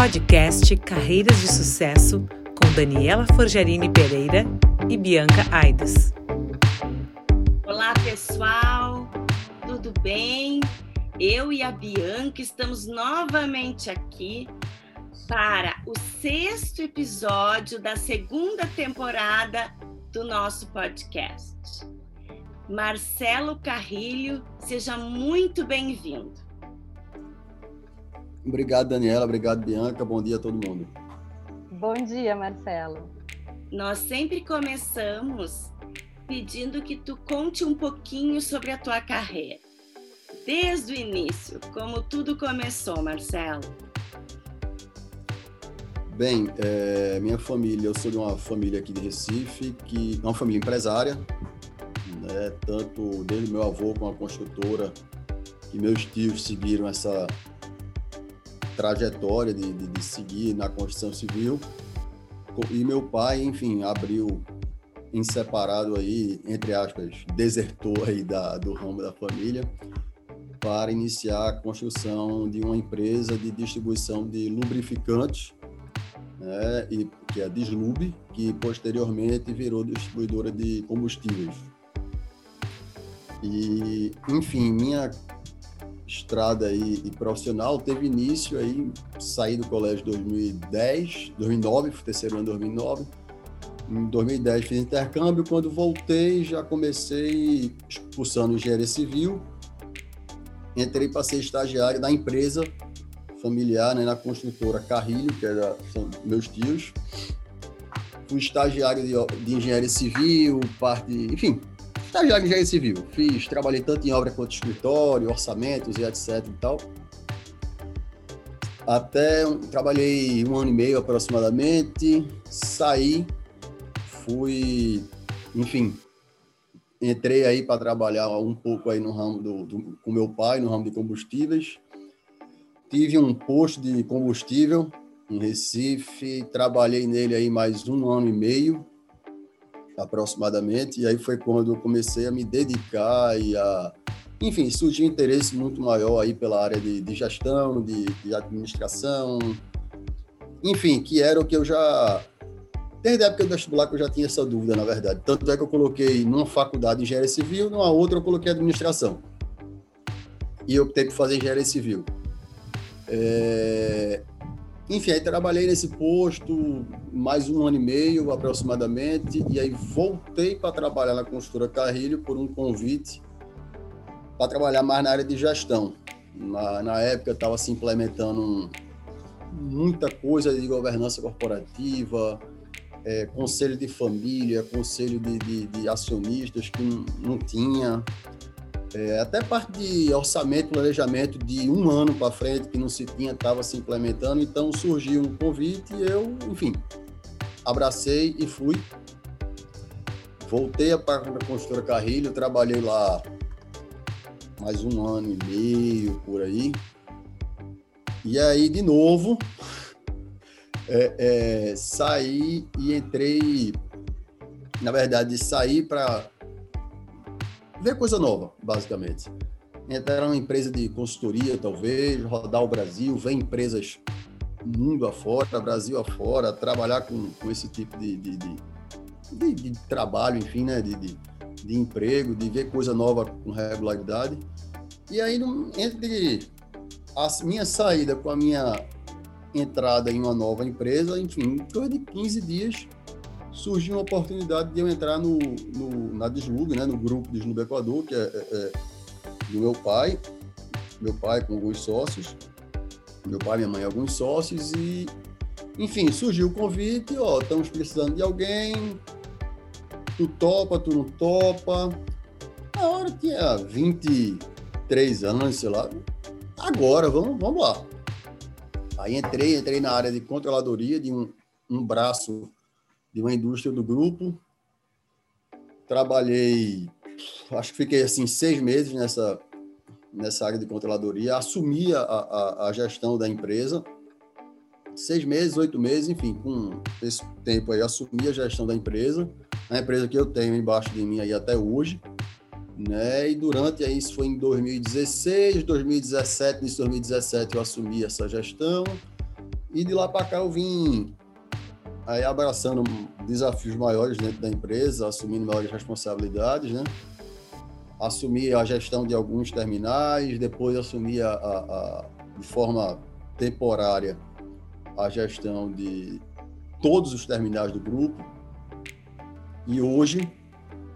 Podcast Carreiras de Sucesso com Daniela Forjarini Pereira e Bianca Aides. Olá, pessoal, tudo bem? Eu e a Bianca estamos novamente aqui para o sexto episódio da segunda temporada do nosso podcast. Marcelo Carrilho, seja muito bem-vindo. Obrigado, Daniela. Obrigado, Bianca. Bom dia a todo mundo. Bom dia, Marcelo. Nós sempre começamos pedindo que tu conte um pouquinho sobre a tua carreira. Desde o início, como tudo começou, Marcelo. Bem, é, minha família, eu sou de uma família aqui de Recife, que é uma família empresária, né, tanto desde meu avô com a construtora, que meus tios seguiram essa trajetória de, de, de seguir na construção civil, e meu pai, enfim, abriu em separado aí, entre aspas, desertou aí da, do ramo da família para iniciar a construção de uma empresa de distribuição de lubrificantes né, e, que é a Dislube, que posteriormente virou distribuidora de combustíveis. E, enfim, minha estrada aí e profissional teve início aí, saí do colégio em 2010, 2009, terceiro ano 2009. Em 2010 fiz intercâmbio, quando voltei já comecei expulsando engenharia civil, entrei para ser estagiário da empresa familiar né, na construtora Carrilho, que era, são meus tios. Fui estagiário de, de engenharia civil, parte, enfim, estagiário de engenharia civil. Fiz, trabalhei tanto em obra quanto escritório, orçamentos e etc e tal. Até trabalhei um ano e meio aproximadamente, saí, fui, enfim, entrei aí para trabalhar um pouco aí no ramo do, do, com meu pai, no ramo de combustíveis Tive um posto de combustível em Recife, trabalhei nele aí mais um ano e meio, aproximadamente, e aí foi quando eu comecei a me dedicar e a, enfim, surgiu um interesse muito maior aí pela área de, de gestão, de, de administração, enfim, que era o que eu já desde a época do vestibular que eu já tinha essa dúvida, na verdade. Tanto é que eu coloquei numa faculdade de engenharia civil, numa outra eu coloquei administração. E eu optei por fazer engenharia civil. É... Enfim, aí trabalhei nesse posto mais um ano e meio aproximadamente, e aí voltei para trabalhar na construtora Carrilho por um convite para trabalhar mais na área de gestão. Na, na época estava se implementando um, muita coisa de governança corporativa, é, conselho de família, conselho de, de, de acionistas que não, não tinha. É, até parte de orçamento, planejamento de um ano para frente que não se tinha, estava se implementando, então surgiu um convite e eu, enfim, abracei e fui. Voltei para a construtora Carrilho, trabalhei lá mais um ano e meio por aí. E aí, de novo, é, é, saí e entrei. Na verdade, saí para ver coisa nova, basicamente. Entrar numa empresa de consultoria, talvez, rodar o Brasil, ver empresas mundo afora, Brasil afora, trabalhar com, com esse tipo de, de, de, de, de trabalho, enfim, né? De, de, de, emprego, de ver coisa nova com regularidade. E aí, entre a minha saída com a minha entrada em uma nova empresa, enfim, coisa de 15 dias, surgiu uma oportunidade de eu entrar no, no na Deslube, né, no grupo Deslube Equador, que é, é, é, do meu pai, meu pai com alguns sócios, meu pai, minha mãe, alguns sócios e, enfim, surgiu o convite, ó, estamos precisando de alguém, tu topa, tu não topa. Na hora tinha 23 anos, sei lá, agora, vamos, vamos lá. Aí entrei, entrei na área de controladoria de um, um braço de uma indústria do grupo. Trabalhei, acho que fiquei assim seis meses nessa nessa área de controladoria, assumi a, a, a gestão da empresa, seis meses, oito meses, enfim, com esse tempo aí assumi a gestão da empresa, a empresa que eu tenho embaixo de mim aí até hoje, né? E durante aí isso foi em 2016, 2017, em 2017 eu assumi essa gestão E de lá para cá eu vim aí abraçando desafios maiores dentro da empresa, assumindo maiores responsabilidades, né? Assumi a gestão de alguns terminais, depois assumi a, a, a, de forma temporária a gestão de todos os terminais do grupo. E hoje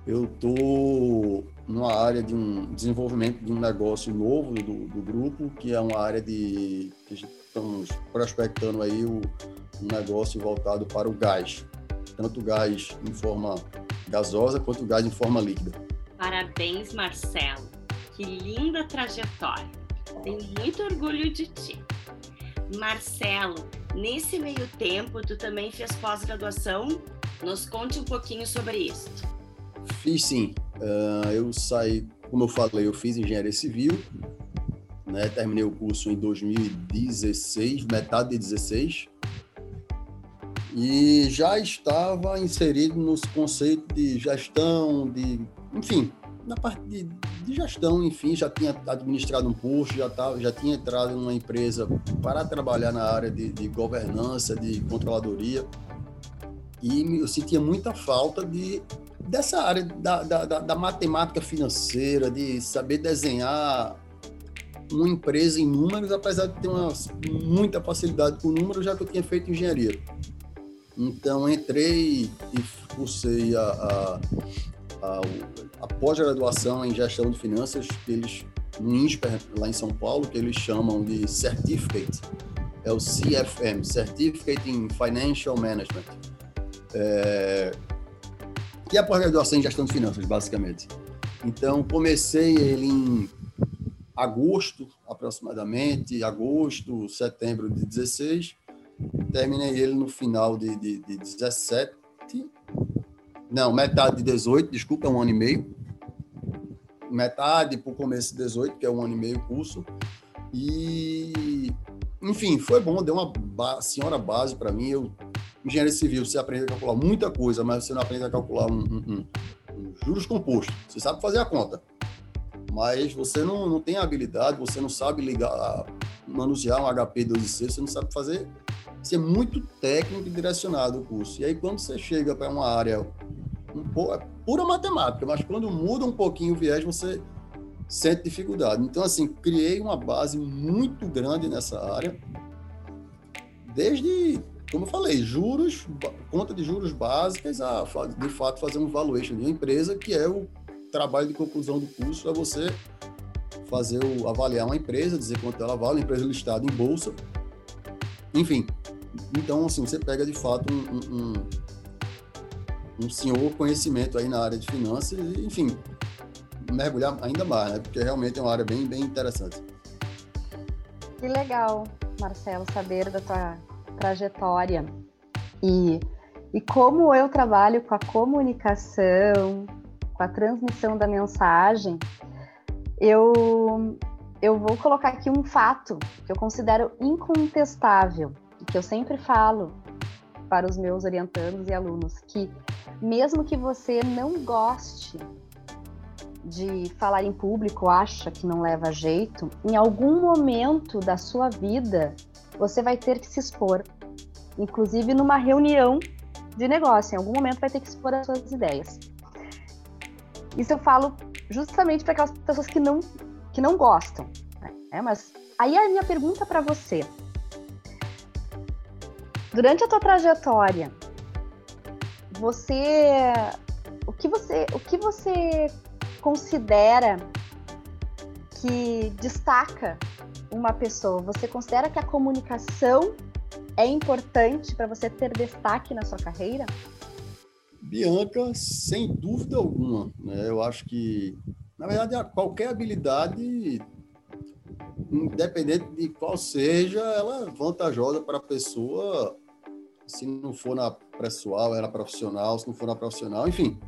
eu estou numa área de um desenvolvimento de um negócio novo do, do grupo, que é uma área de que estamos prospectando aí o, um negócio voltado para o gás, tanto gás em forma gasosa quanto gás em forma líquida. Parabéns, Marcelo. Que linda trajetória. Tenho muito orgulho de ti. Marcelo, nesse meio tempo, tu também fez pós-graduação? Nos conte um pouquinho sobre isso. Fiz sim. Uh, eu saí, como eu falei, eu fiz engenharia civil, né? Terminei o curso em 2016, metade de 16. E já estava inserido nos conceitos de gestão, de, enfim, na parte de, de gestão, enfim, já tinha administrado um posto, já, tava, já tinha entrado em uma empresa para trabalhar na área de, de governança, de controladoria. E eu sentia muita falta de dessa área da, da, da, matemática financeira, de saber desenhar uma empresa em números, apesar de ter uma, muita facilidade com números, já que eu tinha feito engenharia. Então, entrei e cursei a, a, a, a pós-graduação em gestão de finanças, que eles, no INSPER, lá em São Paulo, que eles chamam de Certificate, é o CFM, Certificate in Financial Management. É, que é a pós-graduação em gestão de finanças, basicamente. Então, comecei ele em agosto, aproximadamente, agosto, setembro de 16. Terminei ele no final de, de, de 17. Não, metade de 18, desculpa, é um ano e meio. Metade para o começo de 18, que é um ano e meio curso. E, enfim, foi bom, deu uma ba senhora base para mim. Eu engenharia civil, você aprende a calcular muita coisa, mas você não aprende a calcular um, um, um, juros compostos. Você sabe fazer a conta, mas você não, não tem habilidade, você não sabe ligar, manusear um HP 12C, você não sabe fazer. Você é muito técnico e direcionado o curso. E aí, quando você chega para uma área um pouco, é pura matemática, mas quando muda um pouquinho o viés, você sente dificuldade. Então, assim, criei uma base muito grande nessa área, desde como eu falei, juros, conta de juros básicas, a, de fato fazer um valuation de uma empresa, que é o trabalho de conclusão do curso, é você fazer o, avaliar uma empresa, dizer quanto ela vale, empresa listada em bolsa, enfim. Então, assim, você pega de fato um, um, um senhor conhecimento aí na área de finanças, e, enfim, mergulhar ainda mais, né? Porque realmente é uma área bem, bem interessante. Que legal, Marcelo, saber da tua trajetória. E, e como eu trabalho com a comunicação, com a transmissão da mensagem, eu, eu vou colocar aqui um fato que eu considero incontestável, que eu sempre falo para os meus orientandos e alunos, que mesmo que você não goste de falar em público, acha que não leva jeito, em algum momento da sua vida você vai ter que se expor, inclusive numa reunião de negócio. Em algum momento vai ter que expor as suas ideias. Isso eu falo justamente para aquelas pessoas que não que não gostam. Né? Mas aí a minha pergunta para você: durante a tua trajetória, você o que você o que você considera que destaca uma pessoa, você considera que a comunicação é importante para você ter destaque na sua carreira? Bianca, sem dúvida alguma. Né? Eu acho que, na verdade, qualquer habilidade, independente de qual seja, ela é vantajosa para a pessoa. Se não for na pessoal, era profissional, se não for na profissional, enfim.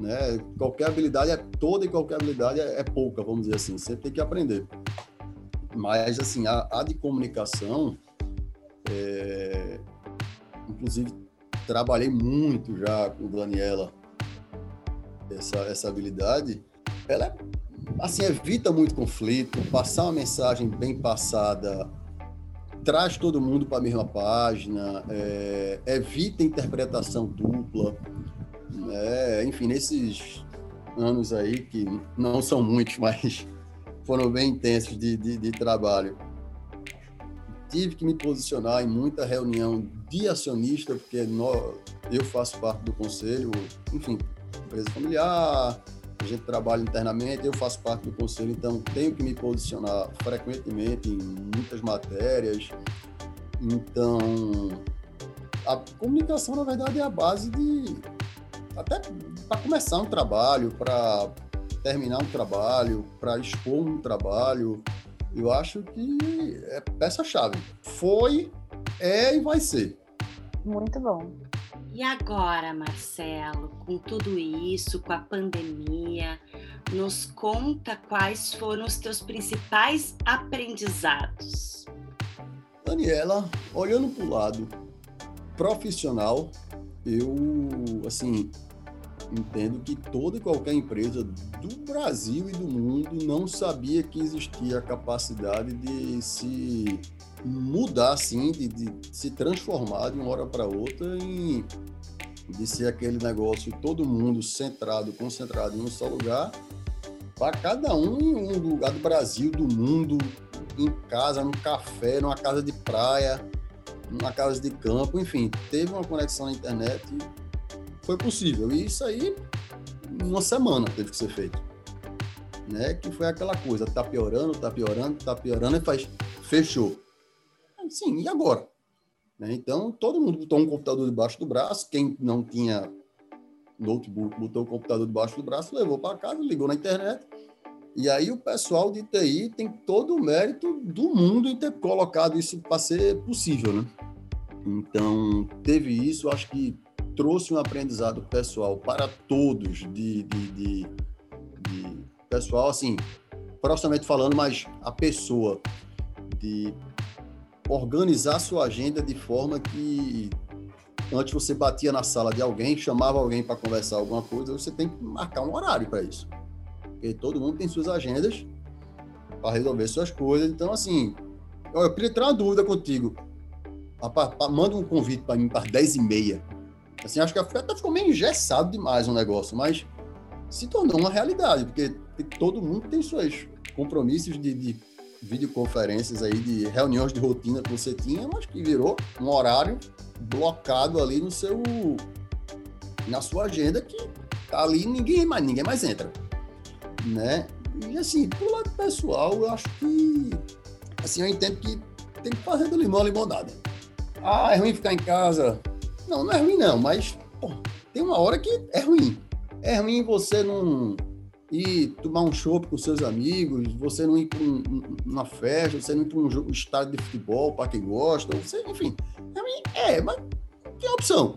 Né? Qualquer habilidade é toda e qualquer habilidade é, é pouca, vamos dizer assim. Você tem que aprender. Mas, assim, a, a de comunicação, é, inclusive, trabalhei muito já com Daniela essa, essa habilidade. Ela, assim, evita muito conflito, passar uma mensagem bem passada traz todo mundo para a mesma página, é, evita interpretação dupla, né? enfim, nesses anos aí, que não são muitos, mas foram bem intensos de, de, de trabalho. Tive que me posicionar em muita reunião de acionista, porque nós, eu faço parte do conselho, enfim, empresa familiar, a gente trabalha internamente, eu faço parte do conselho, então tenho que me posicionar frequentemente em muitas matérias. Então, a comunicação, na verdade, é a base de. Até para começar um trabalho, para terminar um trabalho, para expor um trabalho, eu acho que é peça-chave. Foi, é e vai ser. Muito bom. E agora, Marcelo, com tudo isso, com a pandemia, nos conta quais foram os teus principais aprendizados. Daniela, olhando para o lado profissional, eu, assim, entendo que toda e qualquer empresa do Brasil e do mundo não sabia que existia a capacidade de se mudar assim, de, de se transformar de uma hora para outra em de ser aquele negócio todo mundo centrado, concentrado em um só lugar, para cada um em um lugar do Brasil, do mundo, em casa, num café, numa casa de praia, numa casa de campo, enfim, teve uma conexão na internet foi possível. E isso aí, uma semana teve que ser feito. Né? Que foi aquela coisa, tá piorando, tá piorando, tá piorando, e faz, fechou. Sim, e agora? Né? Então, todo mundo botou um computador debaixo do braço. Quem não tinha notebook botou o computador debaixo do braço, levou para casa, ligou na internet. E aí o pessoal de TI tem todo o mérito do mundo em ter colocado isso para ser possível, né? Então, teve isso, acho que trouxe um aprendizado pessoal para todos, de, de, de, de pessoal, assim, profissionalmente falando, mas a pessoa de organizar sua agenda de forma que antes você batia na sala de alguém, chamava alguém para conversar alguma coisa, você tem que marcar um horário para isso. Porque todo mundo tem suas agendas para resolver suas coisas. Então, assim, eu queria tirar uma dúvida contigo. Manda um convite para mim para 10 e meia. Assim, acho que até ficou meio engessado demais o negócio, mas se tornou uma realidade, porque todo mundo tem seus compromissos de, de videoconferências aí de reuniões de rotina que você tinha, mas que virou um horário blocado ali no seu na sua agenda que tá ali ninguém mais ninguém mais entra, né? E assim, pro lado pessoal, eu acho que assim, eu entendo que tem que fazer do limão a limonada. Ah, é ruim ficar em casa. Não, não é ruim não, mas pô, tem uma hora que é ruim. É ruim você não ir tomar um chopp com seus amigos, você não ir para um, uma festa, você não ir para um, jogo, estádio de futebol para quem gosta, você, enfim. É, mas tem opção.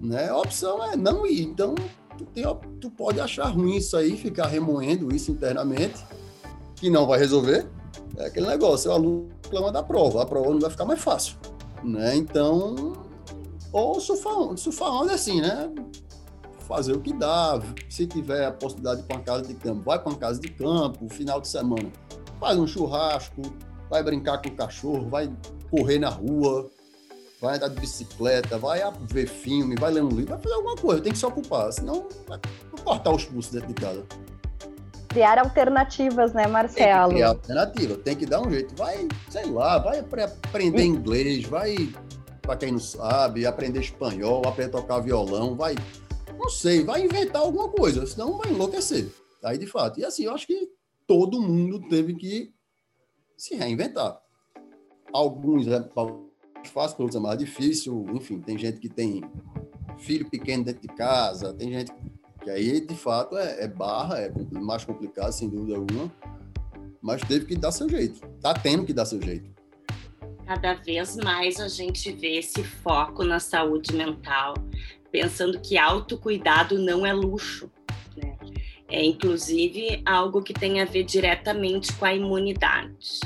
Né? A opção é não ir. Então, tu, tem, tu pode achar ruim isso aí, ficar remoendo isso internamente, que não vai resolver. É aquele negócio, o aluno reclama da prova, a prova não vai ficar mais fácil. Né? Então, ou surfar onda assim, né? fazer o que dá. Se tiver a possibilidade de ir para uma casa de campo, vai para uma casa de campo, final de semana, faz um churrasco, vai brincar com o cachorro, vai correr na rua, vai andar de bicicleta, vai ver filme, vai ler um livro, vai fazer alguma coisa, tem que se ocupar, senão vai cortar os pulsos dentro de casa. Criar alternativas, né, Marcelo? Tem que criar alternativa, tem que dar um jeito. Vai, sei lá, vai aprender inglês, vai, para quem não sabe, aprender espanhol, aprender a tocar violão, vai não sei, vai inventar alguma coisa, senão vai enlouquecer. Aí, de fato. E assim, eu acho que todo mundo teve que se reinventar. Alguns é mais fácil, outros é mais difícil. Enfim, tem gente que tem filho pequeno dentro de casa, tem gente que aí, de fato, é, é barra, é mais complicado, sem dúvida alguma. Mas teve que dar seu jeito. Tá tendo que dar seu jeito. Cada vez mais a gente vê esse foco na saúde mental, pensando que autocuidado não é luxo, né? É inclusive algo que tem a ver diretamente com a imunidade.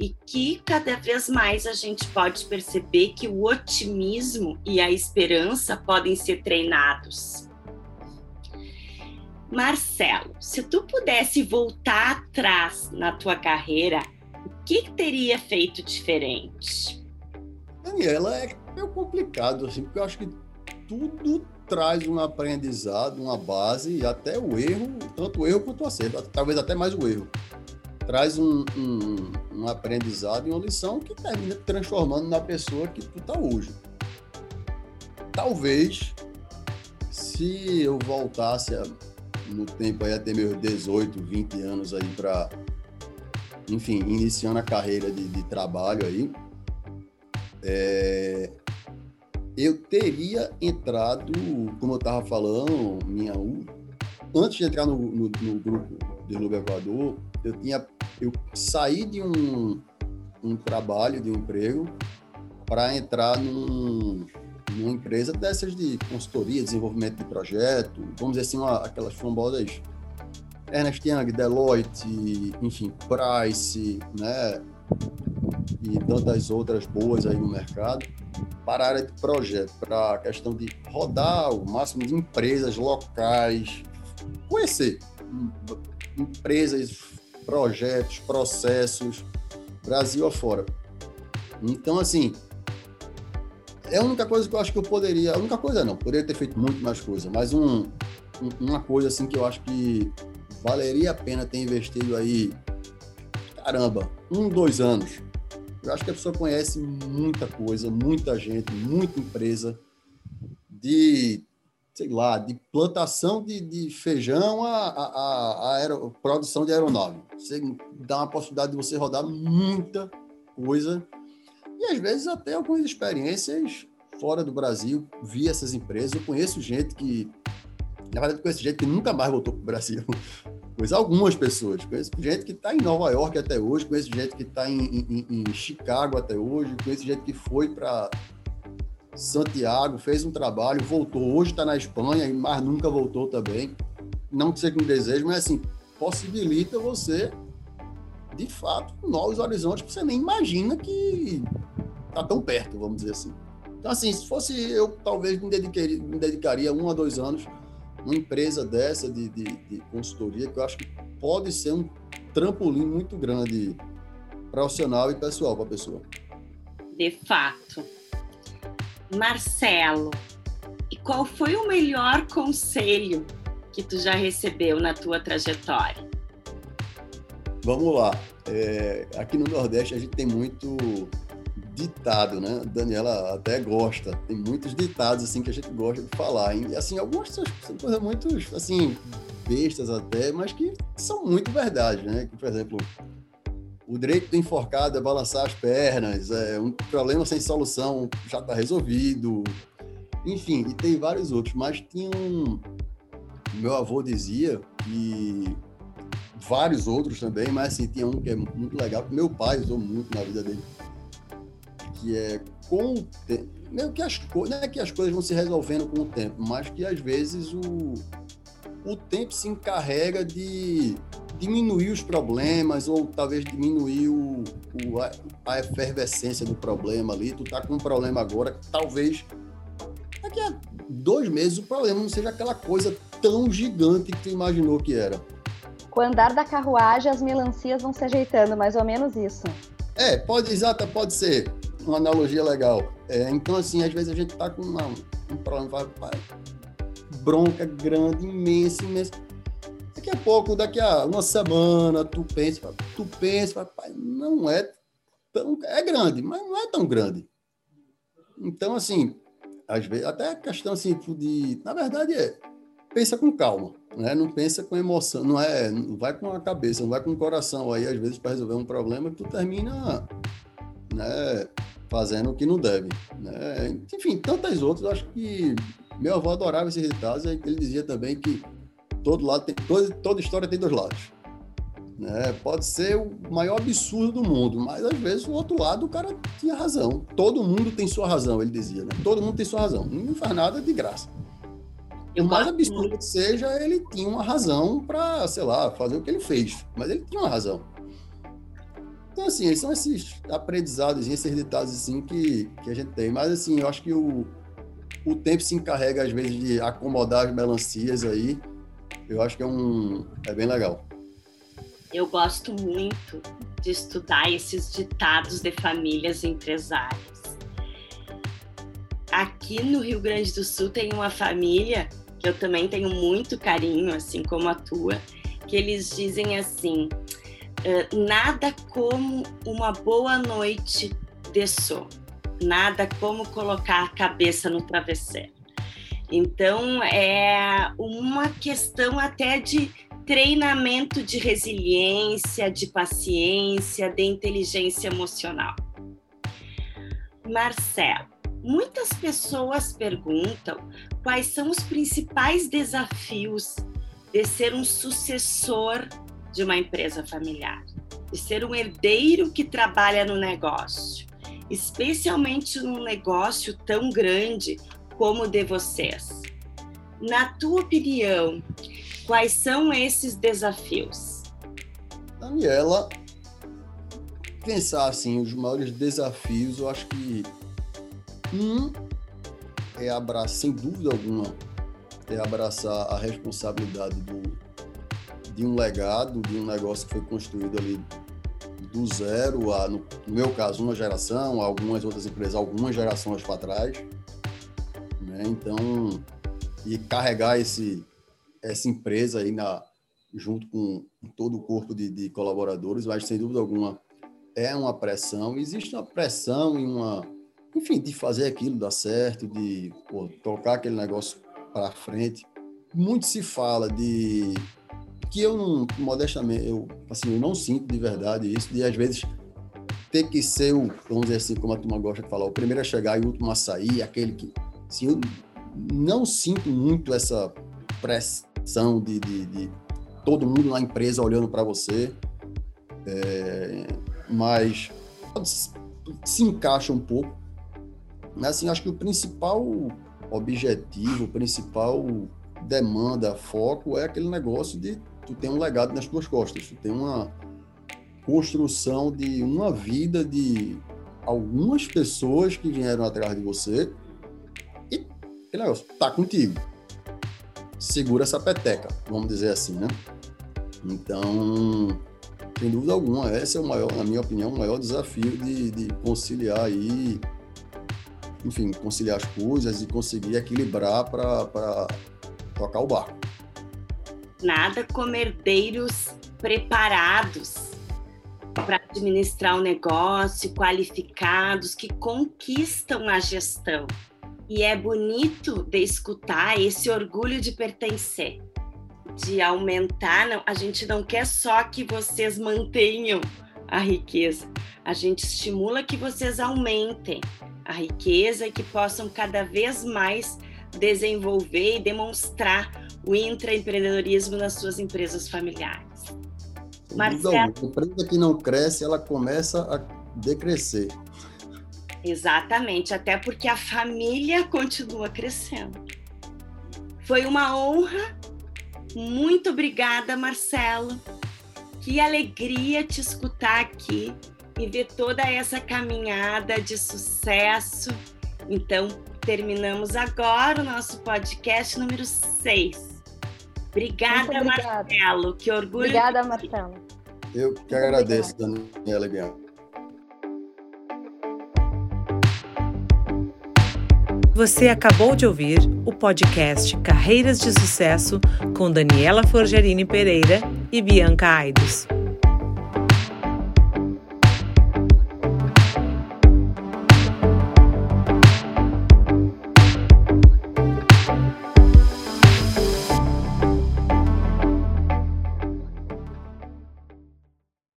E que cada vez mais a gente pode perceber que o otimismo e a esperança podem ser treinados. Marcelo, se tu pudesse voltar atrás na tua carreira, que, que teria feito diferente? Daniela, é meio complicado, assim, porque eu acho que tudo traz um aprendizado, uma base, e até o erro, tanto o erro quanto o acerto, talvez até mais o erro. Traz um, um, um aprendizado e uma lição que termina transformando na pessoa que tu tá hoje. Talvez, se eu voltasse a, no tempo aí até meus 18, 20 anos aí para, enfim, iniciando a carreira de, de trabalho aí, é, eu teria entrado, como eu estava falando, minha antes de entrar no, no, no grupo de Lube Equador, eu tinha eu saí de um, um trabalho, de um emprego, para entrar num, numa empresa dessas de consultoria, desenvolvimento de projeto, vamos dizer assim, uma, aquelas famosas Ernest Young, Deloitte, enfim, Price, né? E tantas outras boas aí no mercado para a área de projeto, para a questão de rodar o máximo de empresas locais, conhecer empresas, projetos, processos, Brasil afora. Então, assim, é a única coisa que eu acho que eu poderia, a única coisa não, poderia ter feito muito mais coisa, mas um, um, uma coisa assim que eu acho que valeria a pena ter investido aí, caramba, um, dois anos eu acho que a pessoa conhece muita coisa, muita gente, muita empresa de, sei lá, de plantação de, de feijão a, a, a produção de aeronave. Você dá uma possibilidade de você rodar muita coisa e às vezes até algumas experiências fora do Brasil, vi essas empresas. Eu conheço gente que, na verdade, conheço gente que nunca mais voltou para o Brasil. Conheço algumas pessoas. Conheço gente que está em Nova York até hoje, conheço gente que está em, em, em, Chicago até hoje, conheço gente que foi para Santiago, fez um trabalho, voltou. Hoje está na Espanha, mas nunca voltou também. Não seja um desejo, mas assim, possibilita você, de fato, novos horizontes que você nem imagina que está tão perto, vamos dizer assim. Então, assim, se fosse eu, talvez me me dedicaria um a dois anos uma empresa dessa de, de, de consultoria que eu acho que pode ser um trampolim muito grande profissional e pessoal para a pessoa. De fato. Marcelo, e qual foi o melhor conselho que tu já recebeu na tua trajetória? Vamos lá. É, aqui no Nordeste a gente tem muito ditado, né? Daniela até gosta. Tem muitos ditados assim que a gente gosta de falar. E assim, algumas são coisas muito assim bestas até, mas que são muito verdade, né? Que, por exemplo, o direito do enforcado é balançar as pernas, é um problema sem solução já está resolvido. Enfim, e tem vários outros, mas tinha um meu avô dizia que vários outros também, mas assim, tinha um que é muito legal, que meu pai usou muito na vida dele, que é com o tempo, meio que as coisas, não é que as coisas vão se resolvendo com o tempo, mas que às vezes o, o tempo se encarrega de diminuir os problemas ou talvez diminuir o, o a, a, efervescência do problema ali. Tu tá com um problema agora, talvez daqui a dois meses o problema não seja aquela coisa tão gigante que tu imaginou que era. Com o andar da carruagem, as melancias vão se ajeitando, mais ou menos isso. É, pode, exata, pode ser uma analogia legal. É, então, assim, às vezes a gente tá com uma, um problema, vai, vai, bronca grande, imensa, imensa. Daqui a pouco, daqui a uma semana, tu pensa, tu pensa, pai, não é tão, é grande, mas não é tão grande. Então, assim, às vezes, até a questão assim de, na verdade é, pensa com calma, né? Não pensa com emoção, não é, não vai com a cabeça, não vai com o coração aí às vezes para resolver um problema tu termina, né, fazendo o que não deve. Né? Enfim, tantas outras. Acho que meu avô adorava esses ditados e ele dizia também que todo lado tem, toda, toda história tem dois lados. Né? Pode ser o maior absurdo do mundo, mas às vezes o outro lado o cara tinha razão. Todo mundo tem sua razão, ele dizia. Né? Todo mundo tem sua razão. Ninguém faz nada de graça. O mais absurdo que seja, ele tinha uma razão para, sei lá, fazer o que ele fez. Mas ele tinha uma razão. Então, assim, são esses aprendizados, esses ditados, assim, que, que a gente tem. Mas, assim, eu acho que o, o tempo se encarrega, às vezes, de acomodar as melancias aí. Eu acho que é um... é bem legal. Eu gosto muito de estudar esses ditados de famílias empresárias. Aqui no Rio Grande do Sul tem uma família que eu também tenho muito carinho, assim como a tua, que eles dizem assim: nada como uma boa noite de sono, nada como colocar a cabeça no travesseiro. Então, é uma questão até de treinamento de resiliência, de paciência, de inteligência emocional. Marcelo, muitas pessoas perguntam quais são os principais desafios de ser um sucessor de uma empresa familiar, de ser um herdeiro que trabalha no negócio, especialmente num negócio tão grande como o de vocês. Na tua opinião, quais são esses desafios? Daniela, pensar assim, os maiores desafios, eu acho que um é abraçar, sem dúvida alguma, é abraçar a responsabilidade do, de um legado, de um negócio que foi construído ali do zero a, no, no meu caso, uma geração, algumas outras empresas, algumas gerações para trás. Né? Então, e carregar esse, essa empresa aí na, junto com todo o corpo de, de colaboradores, mas sem dúvida alguma é uma pressão. Existe uma pressão e uma, enfim, de fazer aquilo dar certo, de pô, tocar aquele negócio para frente. Muito se fala de que eu não, modestamente, eu, assim, eu não sinto de verdade isso, de às vezes ter que ser o, vamos dizer assim, como a turma gosta de falar, o primeiro a chegar e o último a sair, aquele que, assim, eu não sinto muito essa pressão de, de, de todo mundo na empresa olhando para você, é, mas se encaixa um pouco. Mas, assim, acho que o principal objetivo, o principal demanda, foco é aquele negócio de tu ter um legado nas tuas costas, tu tem uma construção de uma vida de algumas pessoas que vieram atrás de você e aquele negócio tá contigo. Segura essa peteca, vamos dizer assim, né? Então, sem dúvida alguma, esse é o maior, na minha opinião, o maior desafio de, de conciliar aí, enfim, conciliar as coisas e conseguir equilibrar para tocar o barco nada como herdeiros preparados para administrar o um negócio, qualificados, que conquistam a gestão. E é bonito de escutar esse orgulho de pertencer, de aumentar. Não, a gente não quer só que vocês mantenham a riqueza, a gente estimula que vocês aumentem a riqueza e que possam cada vez mais desenvolver e demonstrar o intraempreendedorismo nas suas empresas familiares. Marcelo... A empresa que não cresce, ela começa a decrescer. Exatamente, até porque a família continua crescendo. Foi uma honra. Muito obrigada, Marcelo. Que alegria te escutar aqui e ver toda essa caminhada de sucesso. Então, terminamos agora o nosso podcast número 6. Obrigada, Marcelo. Que orgulho. Obrigada, Marcelo. Eu que agradeço, Daniela Bianca. Você acabou de ouvir o podcast Carreiras de Sucesso com Daniela Forgerini Pereira e Bianca Aidos.